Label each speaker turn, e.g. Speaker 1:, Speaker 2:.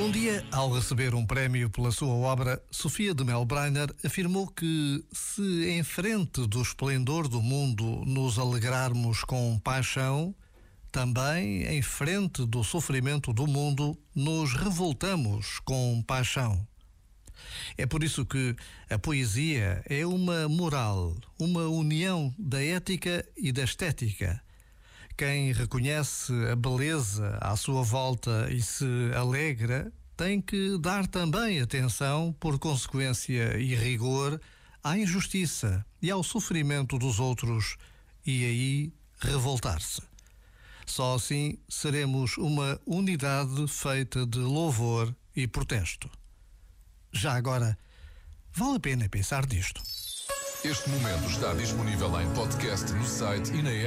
Speaker 1: Um dia, ao receber um prémio pela sua obra, Sofia de Melbreiner afirmou que, se em frente do esplendor do mundo nos alegrarmos com paixão, também em frente do sofrimento do mundo nos revoltamos com paixão. É por isso que a poesia é uma moral, uma união da ética e da estética quem reconhece a beleza à sua volta e se alegra tem que dar também atenção, por consequência e rigor, à injustiça e ao sofrimento dos outros e aí revoltar-se. Só assim seremos uma unidade feita de louvor e protesto. Já agora, vale a pena pensar nisto.
Speaker 2: Este momento está disponível em podcast no site e na app.